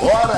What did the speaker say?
Bora!